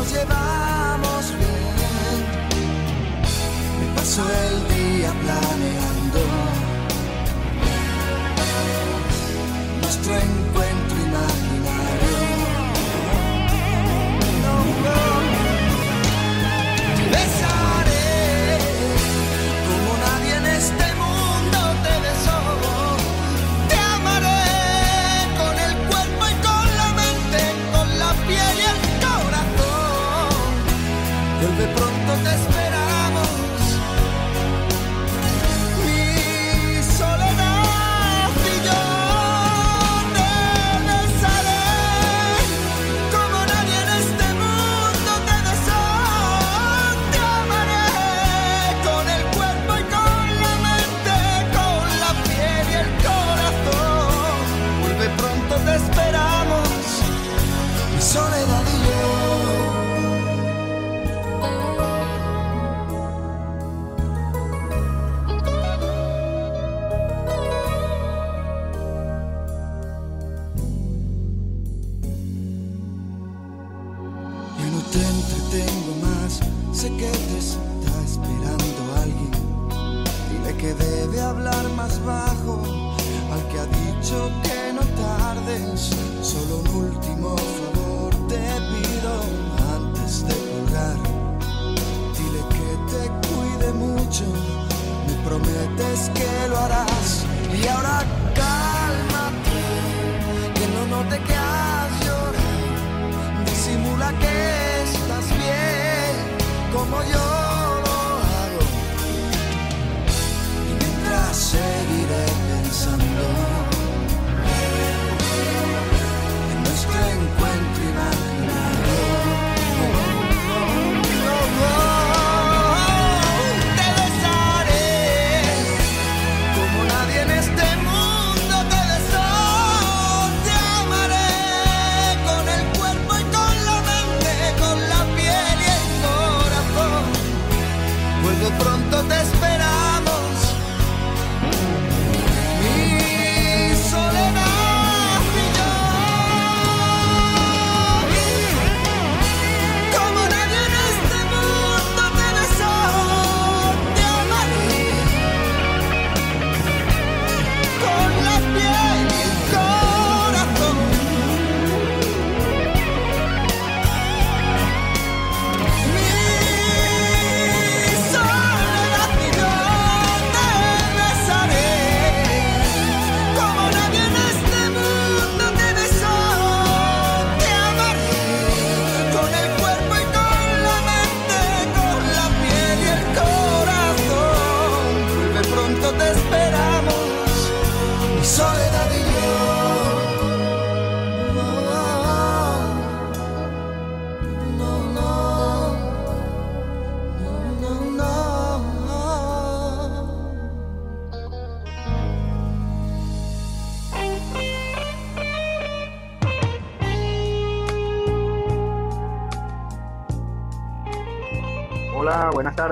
nos llevamos bien. Me paso el día planeando nuestro encuentro. de pronto te último.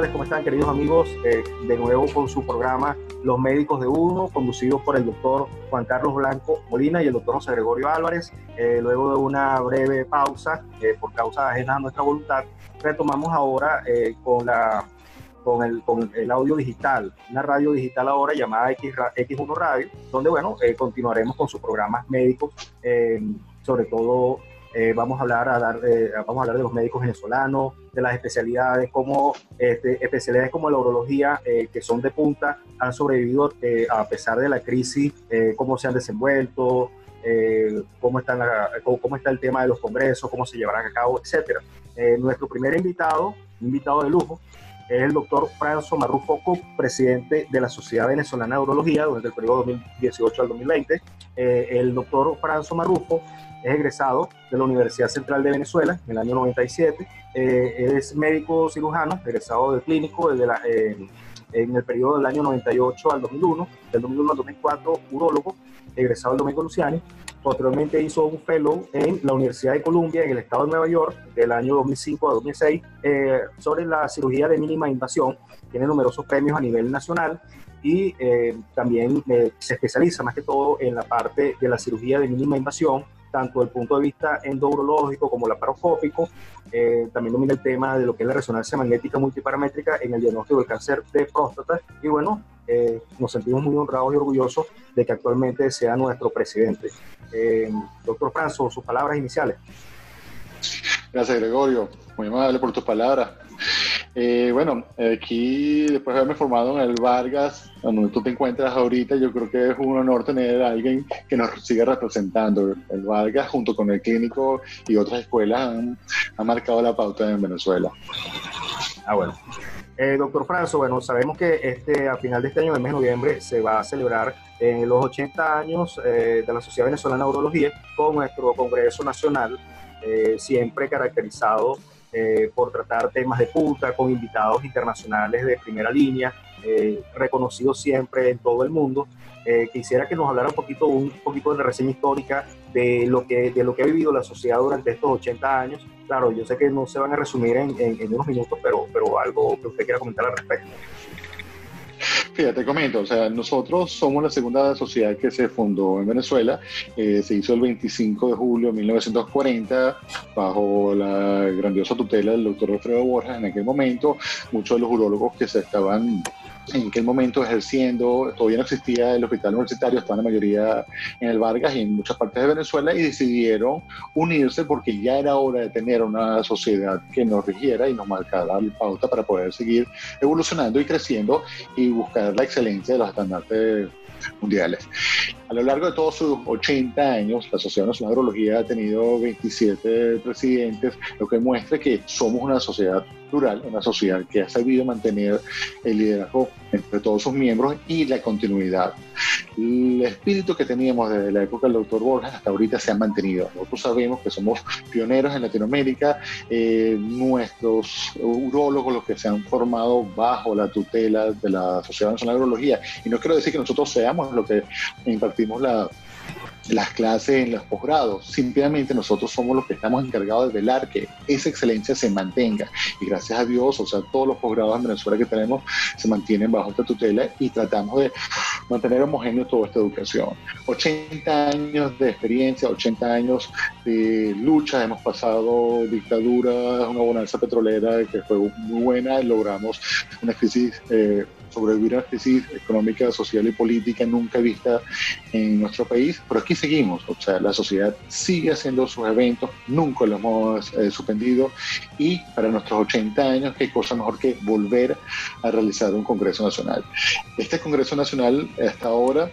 ¿cómo están queridos amigos? Eh, de nuevo con su programa Los Médicos de Uno, conducido por el doctor Juan Carlos Blanco Molina y el doctor José Gregorio Álvarez. Eh, luego de una breve pausa, eh, por causa ajena a nuestra voluntad, retomamos ahora con, la, con, el, con el audio digital, una radio digital ahora llamada X, X1 Radio, donde bueno, continuaremos con sus programas médicos, sobre todo eh, vamos, a hablar, a dar, eh, vamos a hablar de los médicos venezolanos, de las especialidades, como este, especialidades como la urología, eh, que son de punta, han sobrevivido a pesar de la crisis, cómo se han desenvuelto, cómo, están cómo, está el tema de los congresos, cómo se llevarán a cabo, etc. nuestro primer invitado, invitado de lujo, es el doctor Franzo Marrufo presidente de la Sociedad Venezolana de Urología durante el periodo 2018 al 2020. El doctor Franzo Marrufo es egresado de la Universidad Central de Venezuela en el año 97. Eh, es médico cirujano, egresado del clínico desde la, en el periodo del año 98 al 2001, del 2001 al 2004, urólogo, egresado del Domingo Luciani. Posteriormente hizo un fellow en la Universidad de Columbia, en el estado de Nueva York, del año 2005 a 2006, eh, sobre la cirugía de mínima invasión. Tiene numerosos premios a nivel nacional y eh, también se especializa más que todo en la parte de la cirugía de mínima invasión, tanto el punto de vista endourológico como laparoscópico. Eh, también domina el tema de lo que es la resonancia magnética multiparamétrica en el diagnóstico del cáncer de próstata. Y bueno, eh, nos sentimos muy honrados y orgullosos de que actualmente sea nuestro presidente. Eh, doctor Franzo, sus palabras iniciales. Gracias, Gregorio. Muy amable por tus palabras. Eh, bueno, aquí después de haberme formado en el Vargas, donde tú te encuentras ahorita, yo creo que es un honor tener a alguien que nos siga representando. El Vargas, junto con el clínico y otras escuelas, han, marcado la pauta en Venezuela. Ah, bueno. Eh, doctor Franzo, bueno, sabemos que este, a final de este año, el mes de noviembre, se va a celebrar en los 80 años eh, de la Sociedad Venezolana de Urología con nuestro Congreso Nacional, siempre caracterizado eh, por tratar temas de punta con invitados internacionales de primera línea, eh, reconocidos siempre en todo el mundo. Eh, quisiera que nos hablara un poquito, un poquito de la reseña histórica de lo, que, de lo que ha vivido la sociedad durante estos 80 años. Claro, yo sé que no se van a resumir en, en unos minutos, pero, pero algo que usted quiera comentar al respecto. Fíjate, te comento, o sea, nosotros somos la segunda sociedad que se fundó en Venezuela, eh, se hizo el 25 de julio de 1940 bajo la grandiosa tutela del doctor Alfredo Borja en aquel momento, muchos de los urólogos que se estaban en aquel momento ejerciendo, todavía no existía el hospital universitario, estaba la mayoría en el Vargas y en muchas partes de Venezuela y decidieron unirse porque ya era hora de tener una sociedad que nos rigiera y nos marcara la pauta para poder seguir evolucionando y creciendo y buscar la excelencia de los estándares mundiales. A lo largo de todos sus 80 años, la Sociedad Nacional de Urología ha tenido 27 presidentes, lo que muestra que somos una sociedad plural, una sociedad que ha sabido mantener el liderazgo entre todos sus miembros y la continuidad. El espíritu que teníamos desde la época del doctor Borges hasta ahorita se ha mantenido. Nosotros sabemos que somos pioneros en Latinoamérica, eh, nuestros urólogos, los que se han formado bajo la tutela de la Sociedad Nacional de Urología, y no quiero decir que nosotros seamos lo que impartimos la las clases en los posgrados. Simplemente nosotros somos los que estamos encargados de velar que esa excelencia se mantenga. Y gracias a Dios, o sea, todos los posgrados en Venezuela que tenemos se mantienen bajo esta tutela y tratamos de mantener homogéneo toda esta educación. 80 años de experiencia, 80 años de lucha, hemos pasado dictaduras, una bonanza petrolera que fue muy buena, logramos una crisis eh, sobrevivir a una crisis económica, social y política nunca vista en nuestro país, pero aquí seguimos, o sea, la sociedad sigue haciendo sus eventos, nunca los hemos eh, suspendido y para nuestros 80 años, qué cosa mejor que volver a realizar un Congreso Nacional. Este Congreso Nacional hasta ahora,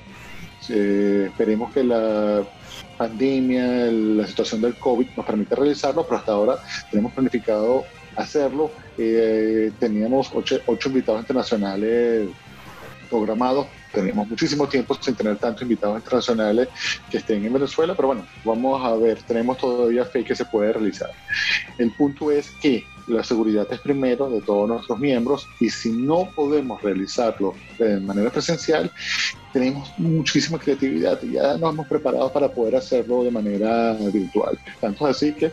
eh, esperemos que la pandemia, la situación del COVID nos permite realizarlo, pero hasta ahora tenemos planificado hacerlo. Eh, teníamos ocho, invitados internacionales programados. Teníamos muchísimo tiempo sin tener tantos invitados internacionales que estén en Venezuela, pero bueno, vamos a ver, tenemos todavía fe que se puede realizar. El punto es que la seguridad es primero de todos nuestros miembros y si no podemos realizarlo de manera presencial, tenemos muchísima creatividad y ya nos hemos preparado para poder hacerlo de manera virtual. Tanto así que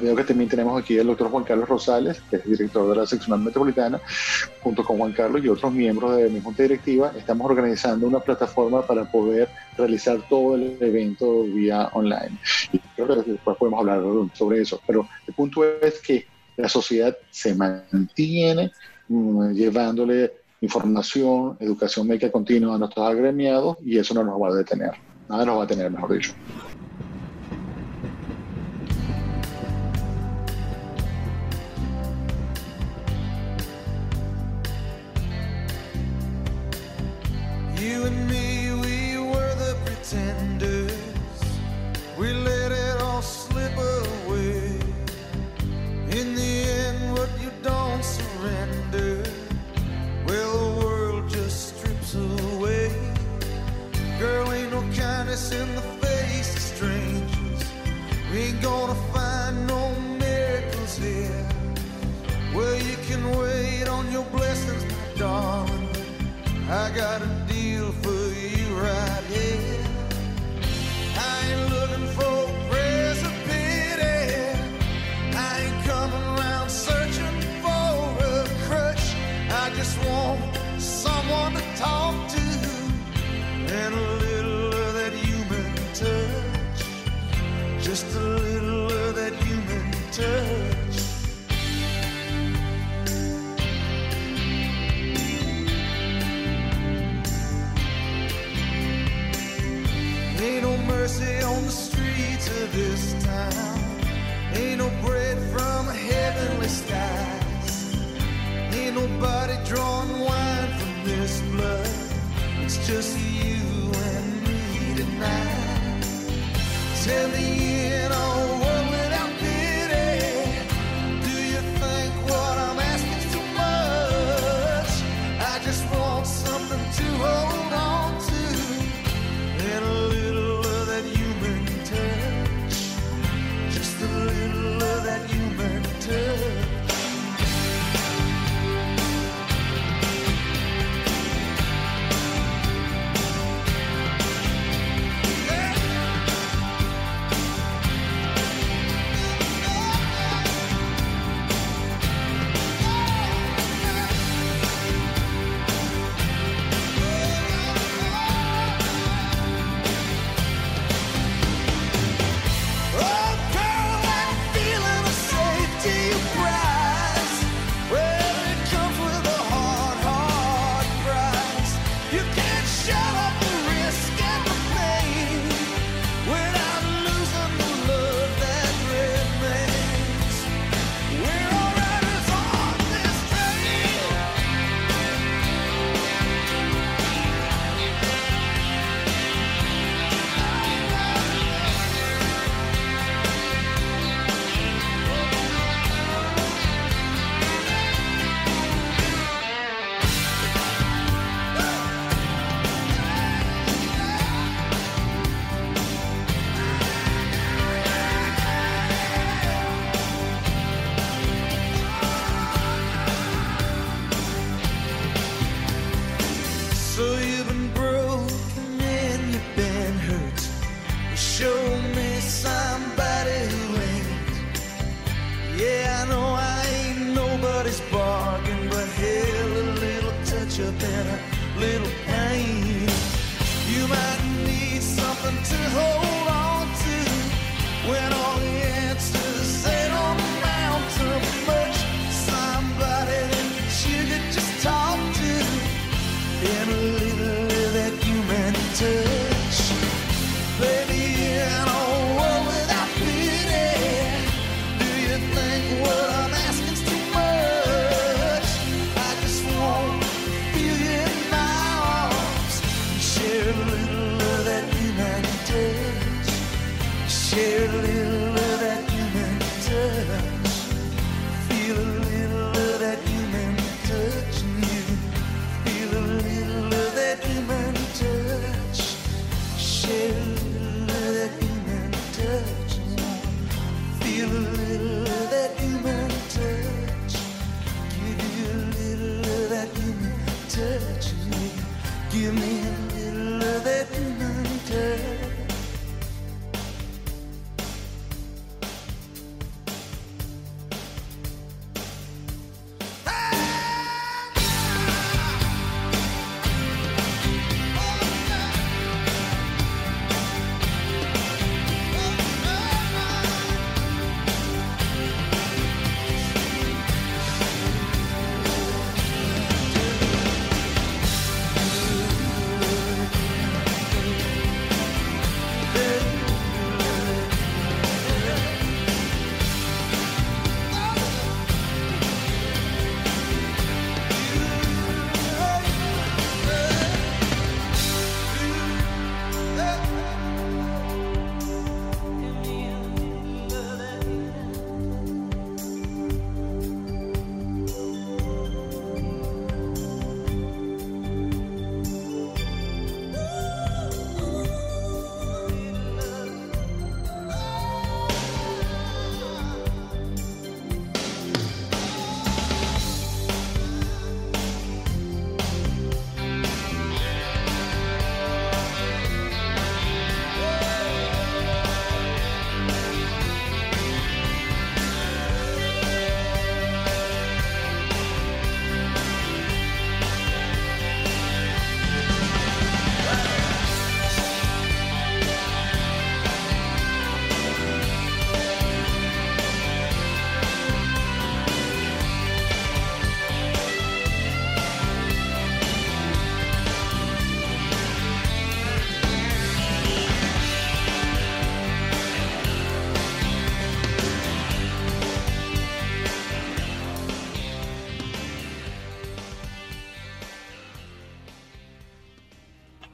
Veo que también tenemos aquí al doctor Juan Carlos Rosales, que es director de la seccional metropolitana, junto con Juan Carlos y otros miembros de mi junta directiva, estamos organizando una plataforma para poder realizar todo el evento vía online. Y creo que después podemos hablar sobre eso. Pero el punto es que la sociedad se mantiene mm, llevándole información, educación médica continua a nuestros agremiados y eso no nos va a detener. Nada nos va a detener, mejor dicho. to this town. Ain't no bread from heavenly skies. Ain't nobody drawing wine from this blood. It's just you and me tonight. Tell me it all.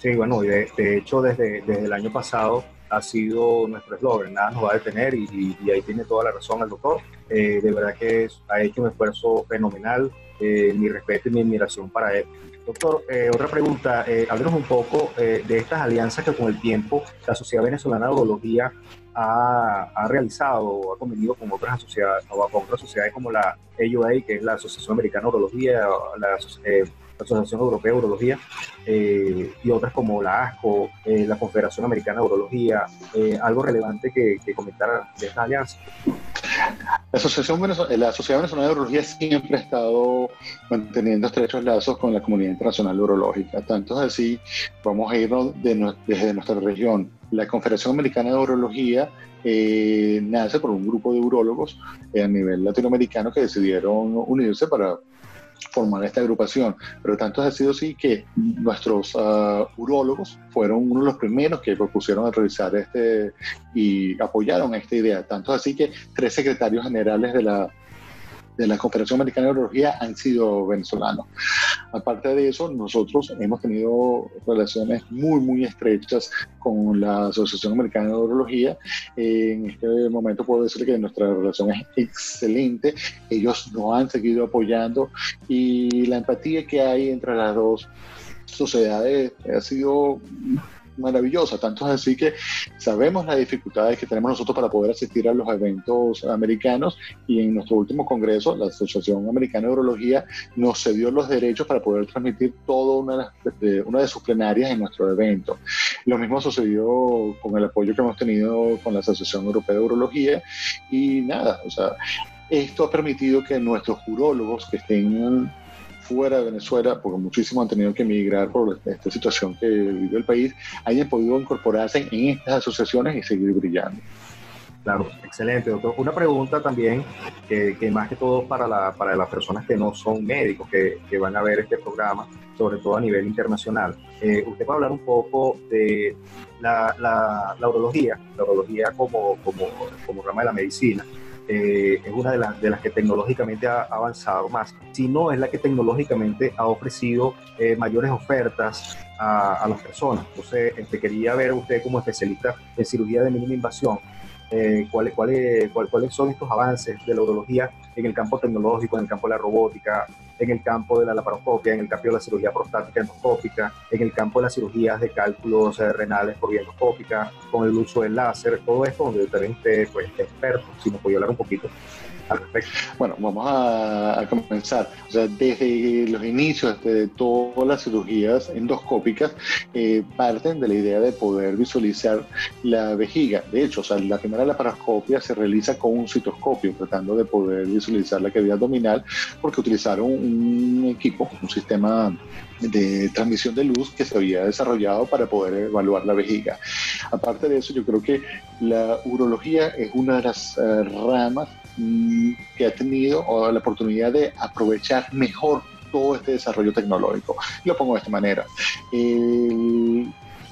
Sí, bueno, de, de hecho desde, desde el año pasado ha sido nuestro eslogan, nada nos va a detener y, ahí tiene toda la razón el doctor. Eh, de verdad que ha hecho un esfuerzo fenomenal, eh, mi respeto y mi admiración para él. Doctor, eh, otra pregunta, eh, háblenos un poco de estas alianzas que con el tiempo la Sociedad Venezolana de Urología ha, ha realizado ha convenido con otras sociedades, o con otras sociedades como la AUA, que es la Asociación Americana de Urología, la, Asociación Europea de Urología eh, y otras como la ASCO, eh, la Confederación Americana de Urología, eh, algo relevante que, que comentar de esta alianza. La Asociación la Sociedad Venezolana de Urología siempre ha estado manteniendo estrechos lazos con la comunidad internacional urológica. Tanto es así, vamos a irnos desde nuestra región. La Confederación Americana de Urología nace por un grupo de urólogos a nivel latinoamericano que decidieron unirse para formar esta agrupación. Pero tanto ha sido así que nuestros uh, urólogos fueron uno de los primeros que propusieron a realizar este y apoyaron esta idea. Tanto así que tres secretarios generales de la de la Confederación Americana de Urología han sido venezolanos. Aparte de eso, nosotros hemos tenido relaciones muy, muy estrechas con la Asociación Americana de Urología. En este momento puedo decir que nuestra relación es excelente. Ellos nos han seguido apoyando y la empatía que hay entre las dos sociedades ha sido maravillosa, tanto es así que sabemos las dificultades que tenemos nosotros para poder asistir a los eventos americanos y en nuestro último congreso, la Asociación Americana de Urología nos cedió los derechos para poder transmitir toda una de, una de sus plenarias en nuestro evento. Lo mismo sucedió con el apoyo que hemos tenido con la Asociación Europea de Urología y nada, o sea, esto ha permitido que nuestros urólogos que estén fuera de Venezuela, porque muchísimos han tenido que emigrar por esta situación que vive el país, hayan podido incorporarse en estas asociaciones y seguir brillando. Claro, excelente, doctor. Una pregunta también, que, más que todo para, la, para las personas que no son médicos, que, que, van a ver este programa, sobre todo a nivel internacional. Eh, usted va a hablar un poco de la, la, la urología, la urología como, como, como rama de la medicina. Eh, es una de, las de las que tecnológicamente ha avanzado más, si no es la que tecnológicamente ha ofrecido eh, mayores ofertas a, las personas. Entonces, este, quería ver usted como especialista en cirugía de mínima invasión, eh, cuáles, cuáles, cuáles son estos avances de la urología en el campo tecnológico, en el campo de la robótica, en el campo de la laparoscopia, en el campo de la cirugía prostática endoscópica, en el campo de las cirugías de cálculos eh, renales por vía endoscópica, con el uso del láser, todo esto donde usted pues, experto, si nos puede hablar un poquito. Bueno, vamos a, comenzar. O sea, desde los inicios de todas las cirugías endoscópicas, eh, parten de la idea de poder visualizar la vejiga. De hecho, o sea, la primera laparoscopia se realiza con un citoscopio, tratando de poder visualizar la cavidad abdominal, porque utilizaron un equipo, un sistema de transmisión de luz que se había desarrollado para poder evaluar la vejiga. Aparte de eso, yo creo que la urología es una de las eh, ramas Mm, que ha tenido la oportunidad de aprovechar mejor todo este desarrollo tecnológico. Lo pongo de esta manera.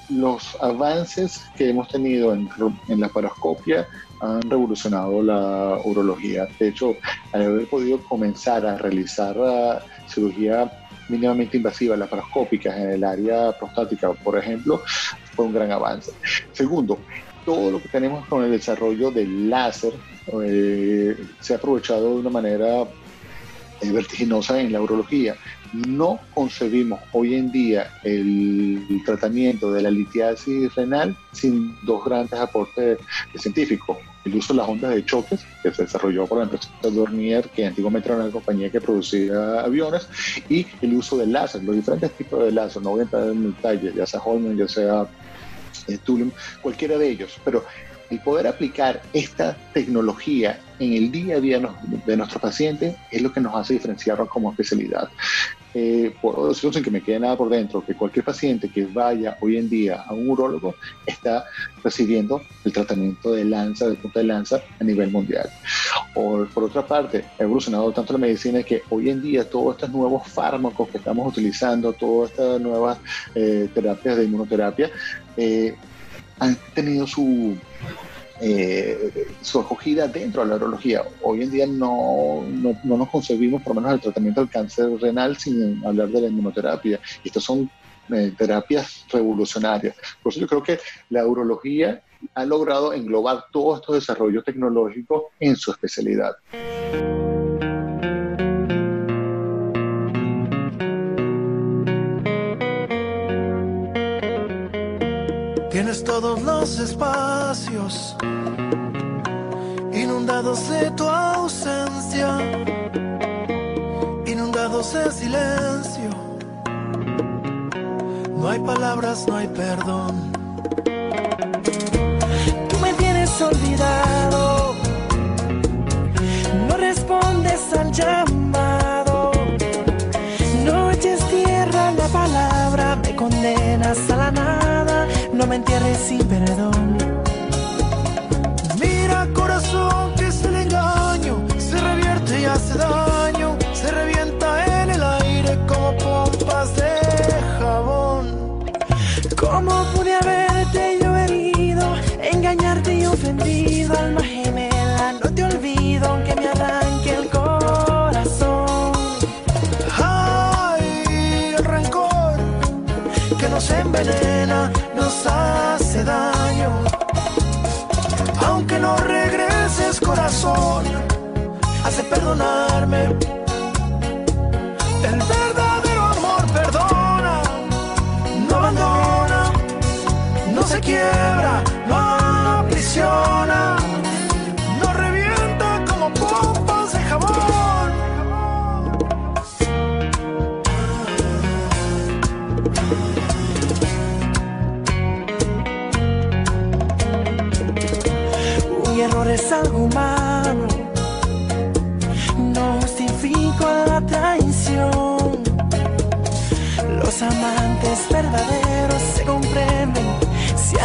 los avances que hemos tenido en, la paroscopia han revolucionado la urología. De hecho, al haber podido comenzar a realizar la cirugía mínimamente invasiva, laparoscópica en el área prostática, por ejemplo, fue un gran avance. Segundo, todo lo que tenemos con el desarrollo del láser eh, se ha aprovechado de una manera eh, vertiginosa en la urología. No concebimos hoy en día el, tratamiento de la litiasis renal sin dos grandes aportes científicos. El uso de las ondas de choques, que se desarrolló por la empresa Dornier, que antiguamente era una compañía que producía aviones, y el uso del láser, los diferentes tipos de láser. No voy a entrar en detalle, ya sea Holman, ya sea eh, Tulum, cualquiera de ellos. Pero el poder aplicar esta tecnología en el día a día de nuestros pacientes es lo que nos hace diferenciarnos como especialidad. Eh, puedo decirlo sin que me quede nada por dentro, que cualquier paciente que vaya hoy en día a un urólogo está recibiendo el tratamiento de lanza, de punta de lanza a nivel mundial. Por, por otra parte, ha evolucionado tanto la medicina que hoy en día todos estos nuevos fármacos que estamos utilizando, todas estas nuevas eh, terapias de inmunoterapia, eh, han tenido su, eh, su acogida dentro de la urología. Hoy en día no, no, nos concebimos, por lo menos, el tratamiento del cáncer renal sin hablar de la inmunoterapia. Estos son eh, terapias revolucionarias. Por eso yo creo que la urología ha logrado englobar todos estos desarrollos tecnológicos en su especialidad. Tienes todos los espacios inundados de tu ausencia, inundados de silencio. No hay palabras, no hay perdón. Tú me tienes olvidado, no respondes al llamado, me entierres sin perdón. Perdonarme. El verdadero amor perdona, no abandona, no se quiebra,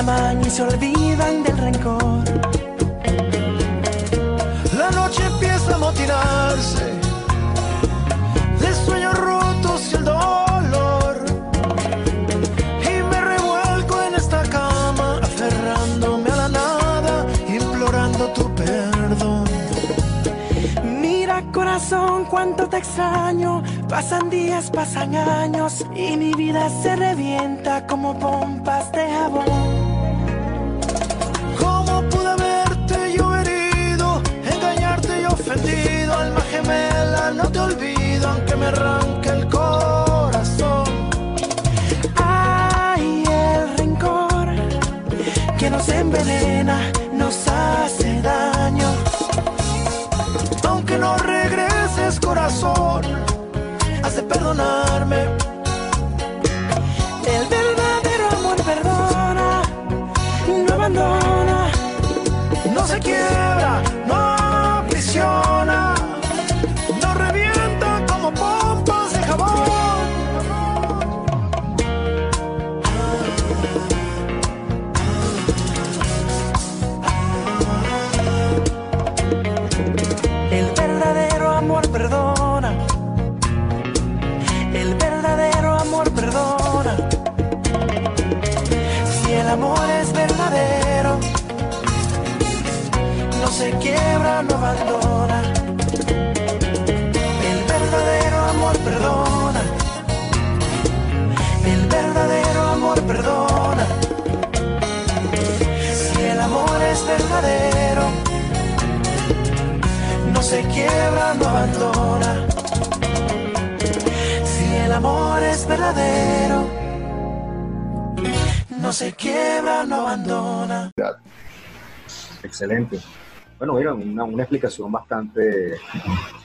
y se olvidan del rencor. La noche empieza a motinarse de sueños rotos y el dolor. Y me revuelco en esta cama, aferrándome a la nada, implorando tu perdón. Mira corazón, cuánto te extraño. Pasan días, pasan años y mi vida se revienta como pompas de jabón. No te olvido, aunque me arranque el corazón. Ay, el rencor que nos envenena, nos hace daño. Aunque no regreses corazón, has de perdonarme. Se quiebra, no abandona. Si el amor es verdadero, no se quiebra, no abandona. Excelente. Bueno, mira, una, una explicación bastante,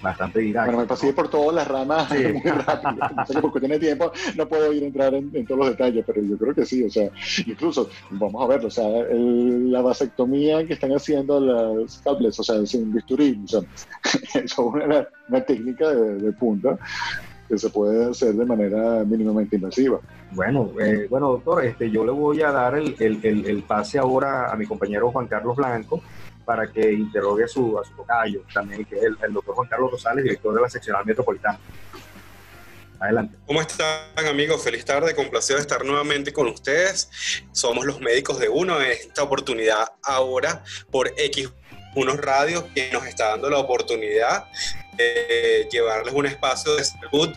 bastante didáctica. Bueno, me pasé por todas las ramas Sí. muy rápido. Que por cuestión de tiempo no puedo ir a entrar en, en todos los detalles, pero yo creo que sí. O sea, incluso, vamos a verlo, o sea, el- la vasectomía que están haciendo las cables, o sea, sin bisturí, o sea, es una, una técnica de, de punta que se puede hacer de manera mínimamente invasiva. Bueno, eh, bueno, doctor, este, yo le voy a dar el, el- el- el pase ahora a mi compañero Juan Carlos Blanco para que interrogue a su, a su tocayo, también que el, el doctor Juan Carlos Rosales, director de la seccional metropolitana. Adelante. ¿Cómo están amigos? Feliz tarde, complacido de estar nuevamente con ustedes. Somos los médicos de uno en esta oportunidad ahora por X unos radios que nos está dando la oportunidad de llevarles un espacio de salud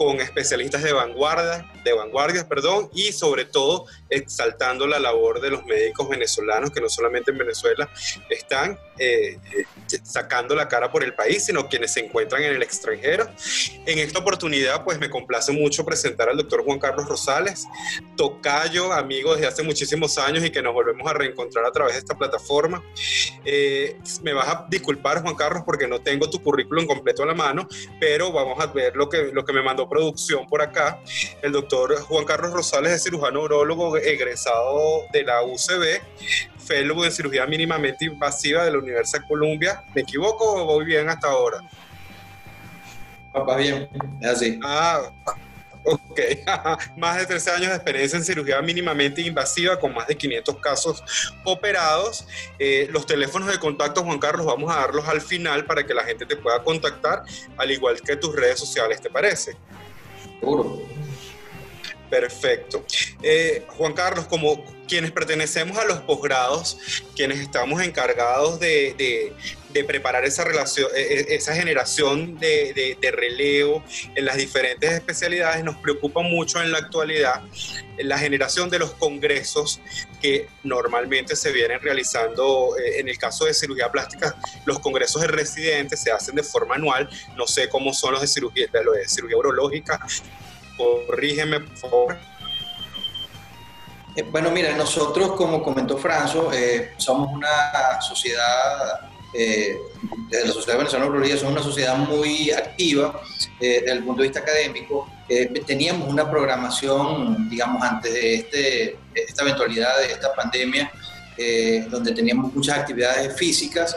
con especialistas de vanguardia, de vanguardia, perdón, y sobre todo exaltando la labor de los médicos venezolanos que no solamente en Venezuela están eh, eh, sacando la cara por el país, sino quienes se encuentran en el extranjero. En esta oportunidad, pues me complace mucho presentar al doctor Juan Carlos Rosales, tocayo, amigo desde hace muchísimos años y que nos volvemos a reencontrar a través de esta plataforma. Eh, me vas a disculpar, Juan Carlos, porque no tengo tu currículum completo a la mano, pero vamos a ver lo que, lo que me mandó producción por acá. El doctor Juan Carlos Rosales es cirujano urologo egresado de la UCB, fellow en cirugía mínimamente invasiva de la Universidad de Columbia. ¿Me equivoco o voy bien hasta ahora? Papá, bien, es así. Ah, Ok, más de 13 años de experiencia en cirugía mínimamente invasiva con más de 500 casos operados. Eh, los teléfonos de contacto, Juan Carlos, vamos a darlos al final para que la gente te pueda contactar, al igual que tus redes sociales, ¿te parece? Seguro. Perfecto. Eh, Juan Carlos, como quienes pertenecemos a los posgrados, quienes estamos encargados de, preparar esa, relación, e, e, esa generación de, relevo en las diferentes especialidades, nos preocupa mucho en la actualidad la generación de los congresos que normalmente se vienen realizando, eh, en el caso de cirugía plástica, los congresos de residentes se hacen de forma anual, no sé cómo son los de cirugía, de cirugía urológica, corrígeme por favor. Eh, bueno, mira, nosotros, como comentó Franzo, eh, somos una sociedad, eh, la Sociedad Venezolana de Urología, somos una sociedad muy activa desde el punto de vista académico. teníamos una programación, digamos, antes de este, esta eventualidad de esta pandemia, donde teníamos muchas actividades físicas,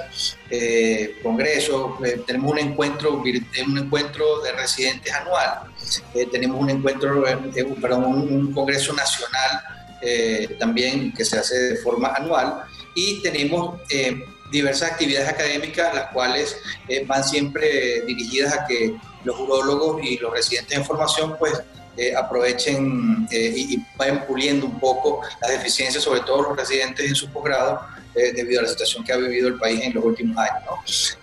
congresos, tenemos un encuentro, un encuentro de residentes anual, tenemos un encuentro, perdón, un congreso nacional eh, también que se hace de forma anual y tenemos eh, diversas actividades académicas las cuales eh, van siempre dirigidas a que los urólogos y los residentes en formación pues aprovechen y, vayan puliendo un poco las deficiencias, sobre todo los residentes en su posgrado, debido a la situación que ha vivido el país en los últimos años.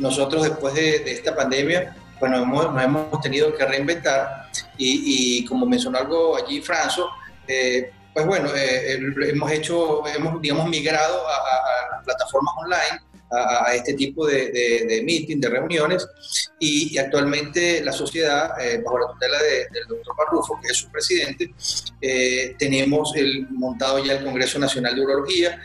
nosotros después de, esta pandemia, bueno, hemos, nos hemos tenido que reinventar y, y como mencionó algo allí Franzo, pues bueno, eh, hemos hecho, hemos, digamos, migrado a, plataformas online, a, este tipo de, de, meeting, de reuniones, y, actualmente la sociedad, eh, bajo la tutela del doctor Barrufo, que es su presidente, eh, tenemos el, montado ya el Congreso Nacional de Urología,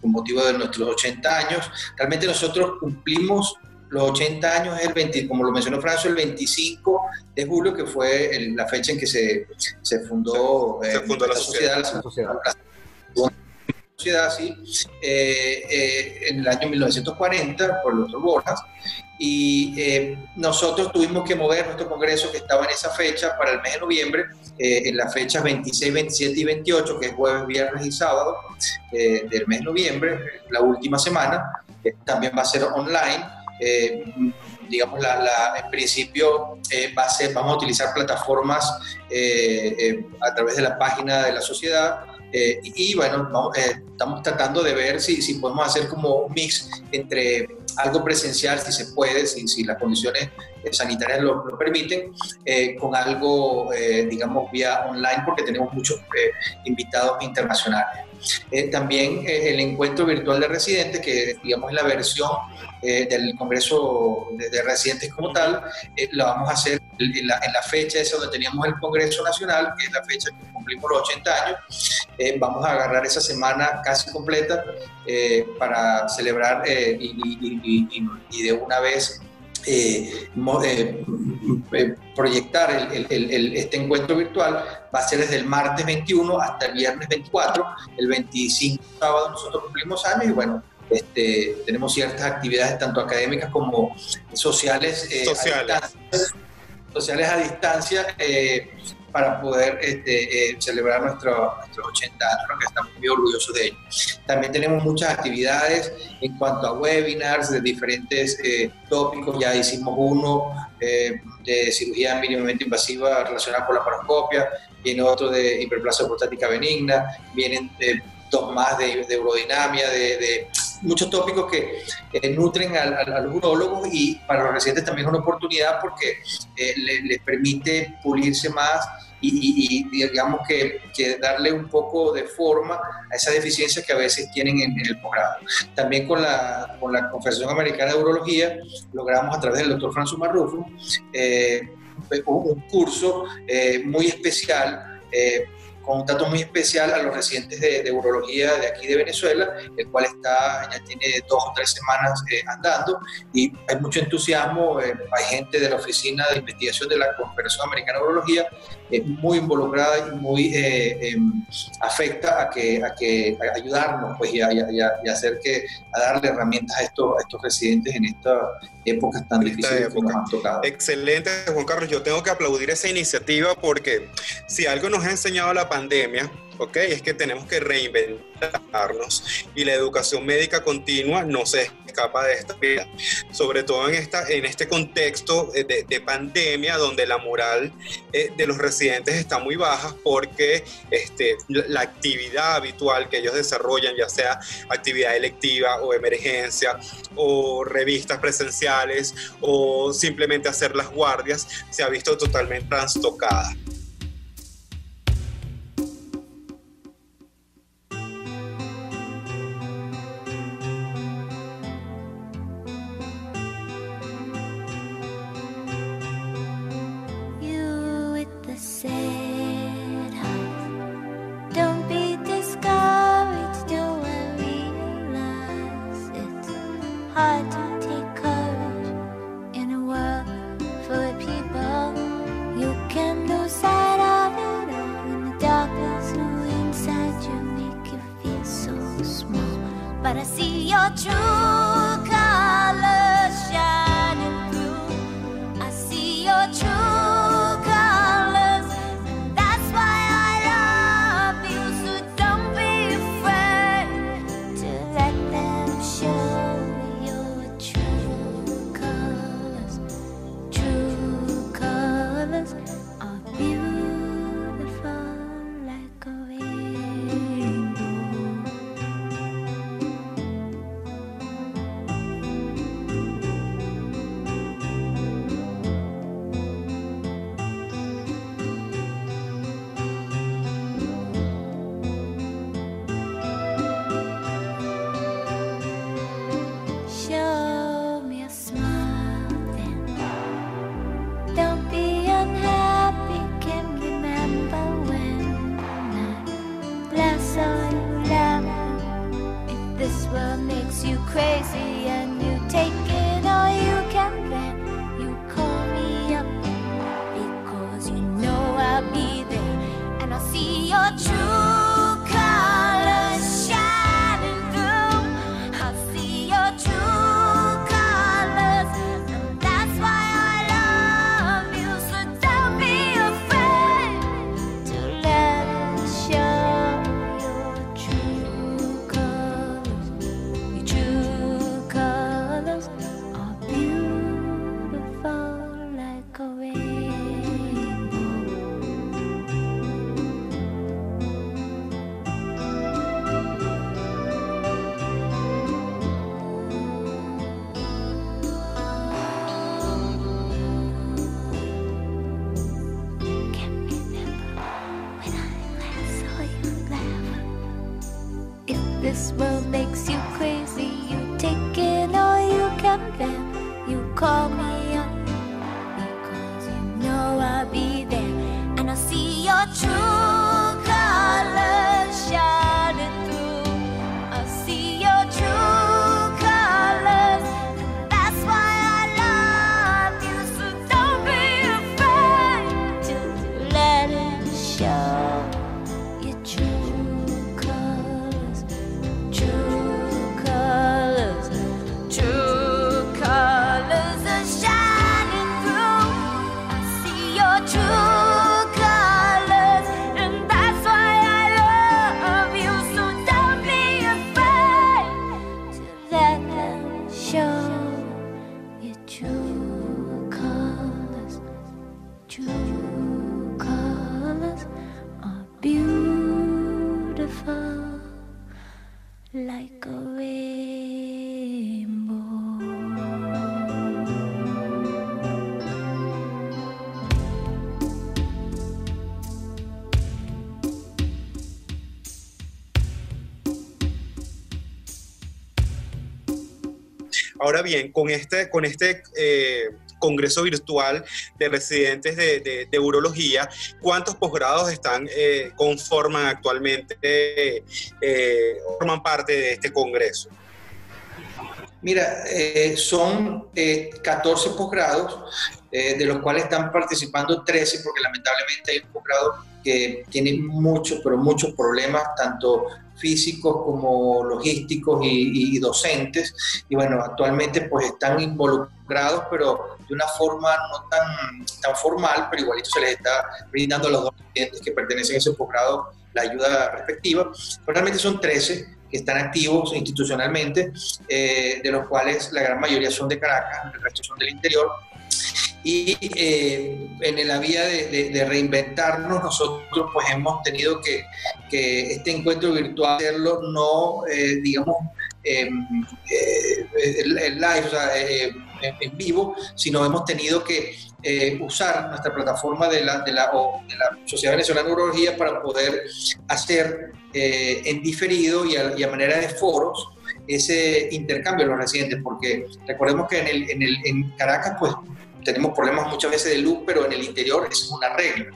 con motivo de nuestros 80 años. Realmente nosotros cumplimos los 80 años es el 20, como lo mencionó Francio, el 25 de julio, que fue la fecha en que se, se fundó, se, eh, fundó la, sociedad. La sociedad, sociedad sí, eh, eh, en el año 1940 por el doctor Borjas. Y nosotros tuvimos que mover nuestro congreso que estaba en esa fecha para el mes de noviembre, en las fechas 26, 27 y 28, que es jueves, viernes y sábado del mes de noviembre, la última semana, que también va a ser online eh, digamos, la, en principio eh, va a ser, vamos a utilizar plataformas eh, a través de la página de la sociedad y, bueno, estamos tratando de ver si, si podemos hacer como un mix entre algo presencial, si se puede, si, si las condiciones sanitarias lo, lo permiten, con algo, digamos, vía online, porque tenemos muchos invitados internacionales. también el encuentro virtual de residentes, que digamos es la versión eh, del Congreso de, Residentes como tal, eh, lo vamos a hacer en la, fecha esa donde teníamos el Congreso Nacional, que es la fecha que cumplimos los 80 años. Eh, vamos a agarrar esa semana casi completa para celebrar y, de una vez proyectar este encuentro virtual va a ser desde el martes 21 hasta el viernes 24. El 25 sábado nosotros cumplimos años y bueno, este, tenemos ciertas actividades tanto académicas como sociales, eh, sociales. A distancia, sociales a distancia eh, para poder este, eh, celebrar nuestros 80 años, que estamos muy orgullosos de ello. También tenemos muchas actividades en cuanto a webinars de diferentes tópicos, ya hicimos uno de cirugía mínimamente invasiva relacionada con la paroscopia, viene otro de hiperplasia prostática benigna, vienen dos más de, de urodinamia, de, muchos tópicos que eh, nutren a, urólogos y para los residentes también es una oportunidad porque eh, les permite pulirse más y, digamos que, darle un poco de forma a esa deficiencia que a veces tienen en, el posgrado. También con la, con la Confederación Americana de Urología logramos a través del doctor François Marrufo eh, un curso muy especial con un dato muy especial a los residentes de, urología de aquí de Venezuela, el cual está, ya tiene dos o tres semanas eh, andando y hay mucho entusiasmo, eh, hay gente de la Oficina de Investigación de la Confederación Americana de Urología eh, muy involucrada y muy em, afecta a que, a que ayudarnos pues, y, a, hacer que, a darle herramientas a estos, a estos residentes en estas épocas tan difíciles que nos han tocado. Excelente, Juan Carlos. Yo tengo que aplaudir esa iniciativa porque si algo nos ha enseñado la pandemia, ¿ok? Es que tenemos que reinventarnos y la educación médica continua no se escapa de esta vida, sobre todo en, esta, en este contexto de, pandemia donde la moral eh, de los residentes está muy baja porque este, la actividad habitual que ellos desarrollan, ya sea actividad electiva o emergencia o revistas presenciales o simplemente hacer las guardias, se ha visto totalmente trastocada. Ahora bien, con este, con este eh, congreso virtual de residentes de, urología, ¿cuántos posgrados están, eh, conforman actualmente, eh, forman parte de este congreso? Mira, son 14 posgrados, de los cuales están participando 13, porque lamentablemente hay un posgrado que tiene muchos, pero muchos problemas, tanto físicos como logísticos y, docentes. Y bueno, actualmente pues están involucrados, pero de una forma no tan, tan formal, pero igualito se les está brindando a los dos estudiantes que pertenecen a ese posgrado la ayuda respectiva. Pero realmente son 13 que están activos institucionalmente, eh, de los cuales la gran mayoría son de Caracas, el resto son del interior y eh, en la vía de, reinventarnos nosotros pues hemos tenido que, este encuentro virtual hacerlo no eh, digamos em, eh, live, o sea, en vivo, sino hemos tenido que usar nuestra plataforma de la, de la, de la Sociedad Venezolana de Urología para poder hacer en diferido y a, y a manera de foros ese intercambio de los residentes, porque recordemos que en, el, en, el, en Caracas, pues tenemos problemas muchas veces de luz, pero en el interior es una regla.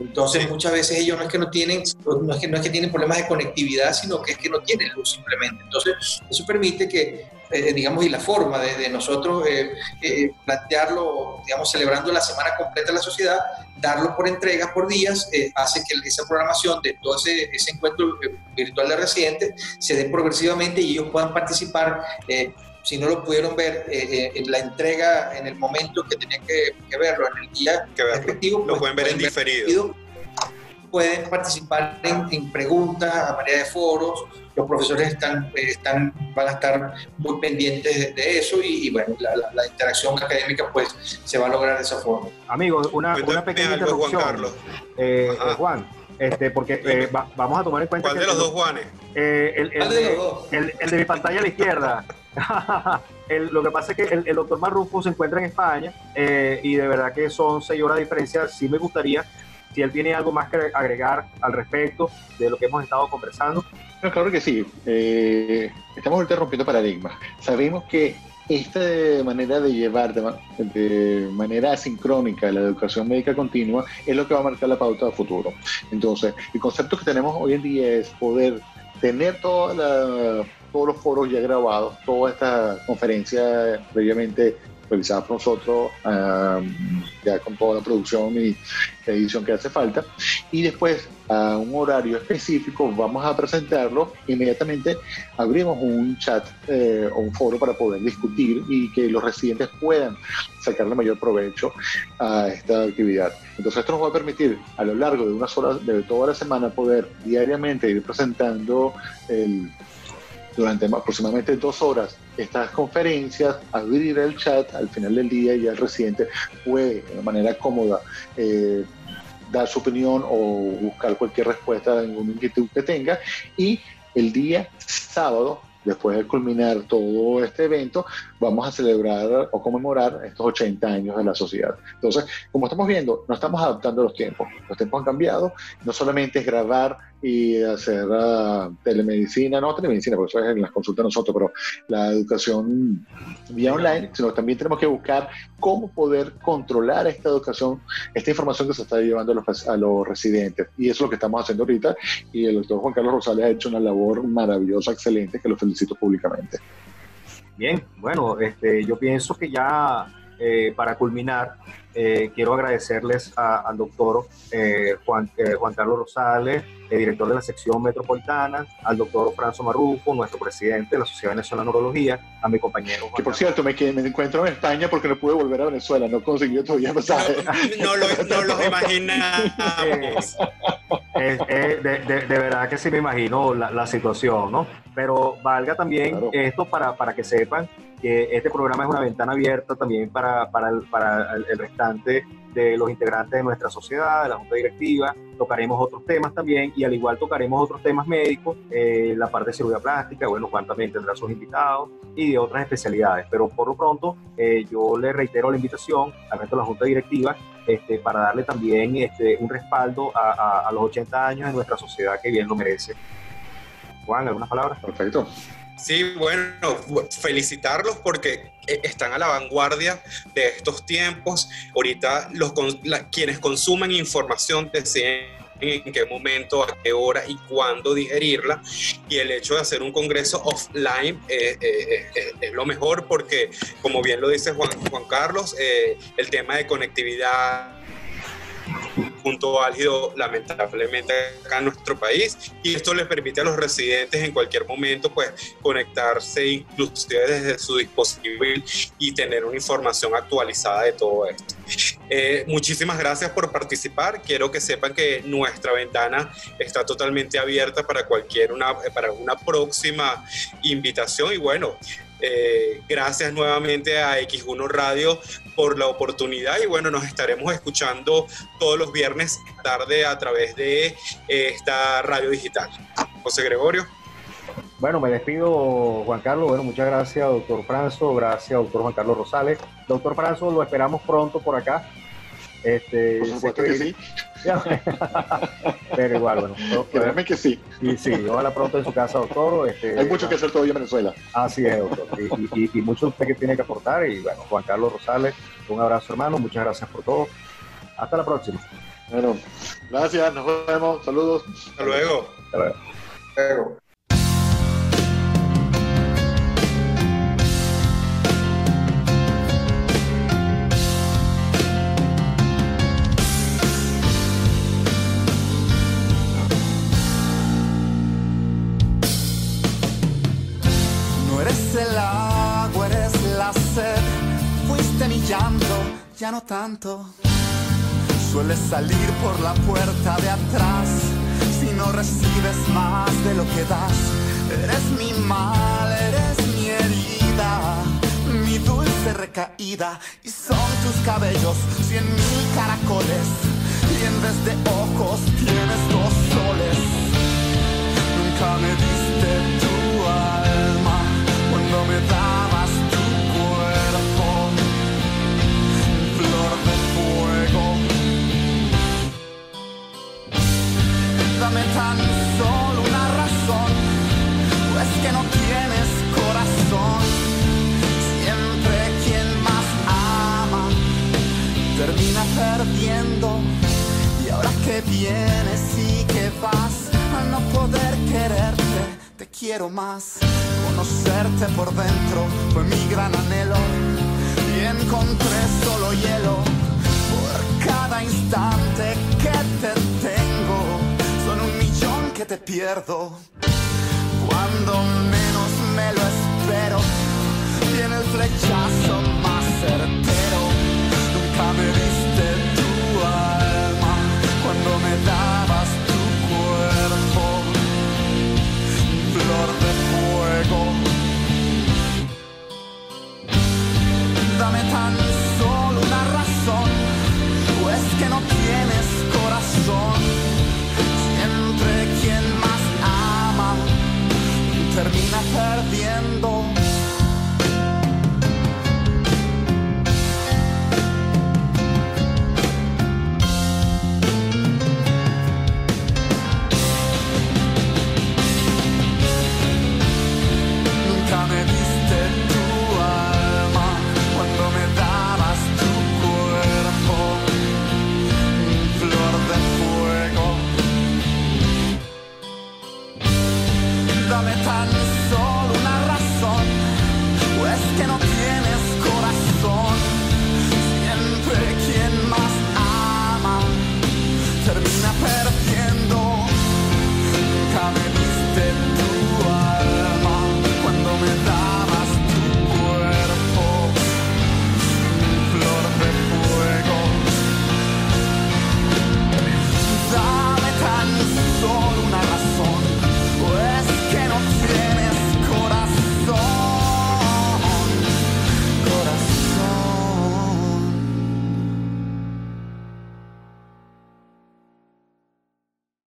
Entonces, muchas veces ellos no es que no tienen, no es que, no es que tienen problemas de conectividad, sino que es que no tienen luz simplemente. Entonces, eso permite que, eh, digamos, y la forma de, nosotros eh, eh, plantearlo, digamos, celebrando la semana completa de la sociedad, darlo por entregas, por días, hace que esa programación de todo ese, ese encuentro virtual de residentes se dé progresivamente y ellos puedan participar si no lo pudieron ver eh, eh, en la entrega en el momento que tenían que, verlo, en el día respectivo, lo pues, pueden ver en diferido. Pueden participar en, preguntas a manera de foros, los profesores están, eh, están, van a estar muy pendientes de, eso y, bueno, la, interacción académica pues se va a lograr de esa forma. Amigos, una, una pequeña interrupción. Juan Carlos. Juan, este, porque vamos a tomar en cuenta... ¿Cuál de los dos Juanes? el, el, el, de mi pantalla a la izquierda. Lo que pasa es que el, doctor Marrufo se encuentra en España eh, y de verdad que son seis horas de diferencia. Sí me gustaría, si él tiene algo más que agregar al respecto de lo que hemos estado conversando. claro que sí. Eh, estamos ahorita rompiendo paradigmas. Sabemos que esta manera de llevar de, manera asincrónica la educación médica continua es lo que va a marcar la pauta de futuro. Entonces, el concepto que tenemos hoy en día es poder tener toda la todos los foros ya grabados, toda esta conferencia previamente realizada por nosotros, ya con toda la producción y la edición que hace falta. Y después, a un horario específico, vamos a presentarlo. Inmediatamente abrimos un chat eh, o un foro para poder discutir y que los residentes puedan sacarle mayor provecho a esta actividad. Entonces, esto nos va a permitir a lo largo de unas horas, de toda la semana, poder diariamente ir presentando el durante aproximadamente dos horas estas conferencias, abrir el chat al final del día y el residente puede de manera cómoda eh, dar su opinión o buscar cualquier respuesta a ninguna inquietud que tenga. Y el día sábado después de culminar todo este evento, vamos a celebrar o conmemorar estos 80 años de la sociedad. Entonces, como estamos viendo, no estamos adaptando los tiempos. Los tiempos han cambiado. No solamente es grabar y hacer uh, telemedicina, no telemedicina, porque eso es en las consultas nosotros, pero la educación vía online, sino también tenemos que buscar cómo poder controlar esta educación, esta información que se está llevando a los, a los residentes. Y eso es lo que estamos haciendo ahorita. Y el doctor Juan Carlos Rosales ha hecho una labor maravillosa, excelente, que lo felicito públicamente. Bien, bueno, este, yo pienso que ya eh, para culminar, eh, quiero agradecerles al doctor eh, Juan, Juan Carlos Rosales, director de la sección metropolitana, al doctor Franzo Marrufo, nuestro presidente de la Sociedad Venezolana de Neurología, a mi compañero. que por cierto, me, me, encuentro en España porque no pude volver a Venezuela, no conseguí todavía pasaje. No, lo, no los imaginamos. de, de, verdad que sí me imagino la, la situación, ¿no? Pero valga también esto para, para que sepan que este programa es una ventana abierta también para, para, el, para el, restante de los integrantes de nuestra sociedad, de la Junta Directiva. Tocaremos otros temas también y al igual tocaremos otros temas médicos, eh, la parte de cirugía plástica, bueno, Juan también tendrá sus invitados y de otras especialidades. Pero por lo pronto eh, yo le reitero la invitación al resto de la Junta Directiva este, para darle también este, un respaldo a, a los 80 años de nuestra sociedad que bien lo merece. Juan, ¿algunas palabras? Perfecto. Sí, bueno, felicitarlos porque eh, están a la vanguardia de estos tiempos. Ahorita los, quienes consumen información deciden en qué momento, a qué hora y cuándo digerirla. Y el hecho de hacer un congreso offline eh, eh, es lo mejor porque, como bien lo dice Juan Carlos, el tema de conectividad punto álgido lamentablemente acá en nuestro país y esto les permite a los residentes en cualquier momento pues conectarse inclusive desde su dispositivo y tener una información actualizada de todo esto. Eh, muchísimas gracias por participar. Quiero que sepan que nuestra ventana está totalmente abierta para cualquier una, para una próxima invitación y bueno, eh, gracias nuevamente a X1 Radio por la oportunidad y bueno, nos estaremos escuchando todos los viernes tarde a través de eh, esta radio digital. José Gregorio. Bueno, me despido, Juan Carlos. Bueno, muchas gracias, doctor Franzo. Gracias, doctor Juan Carlos Rosales. Doctor Franzo, lo esperamos pronto por acá. Este, por supuesto que, sí. Pero igual, bueno. Créeme que sí. Y sí, ojalá pronto en su casa, doctor. Este, Hay mucho que hacer todavía en Venezuela. Así es, doctor. Y, y, mucho usted que tiene que aportar. Y bueno, Juan Carlos Rosales, un abrazo, hermano. Muchas gracias por todo. Hasta la próxima. Bueno, gracias. Nos vemos. Saludos. Hasta luego. Hasta luego. Hasta luego. Ya no tanto. Sueles salir por la puerta de atrás si no recibes más de lo que das. Eres mi mal, eres mi herida, mi dulce recaída. Y son tus cabellos cien mil caracoles. Y en vez de ojos tienes dos soles. Nunca me diste Y ahora que vienes y que vas a no poder quererte, te quiero más. Conocerte por dentro fue mi gran anhelo y encontré solo hielo por cada instante que te tengo que te pierdo. Cuando menos me lo espero, viene el flechazo más certero.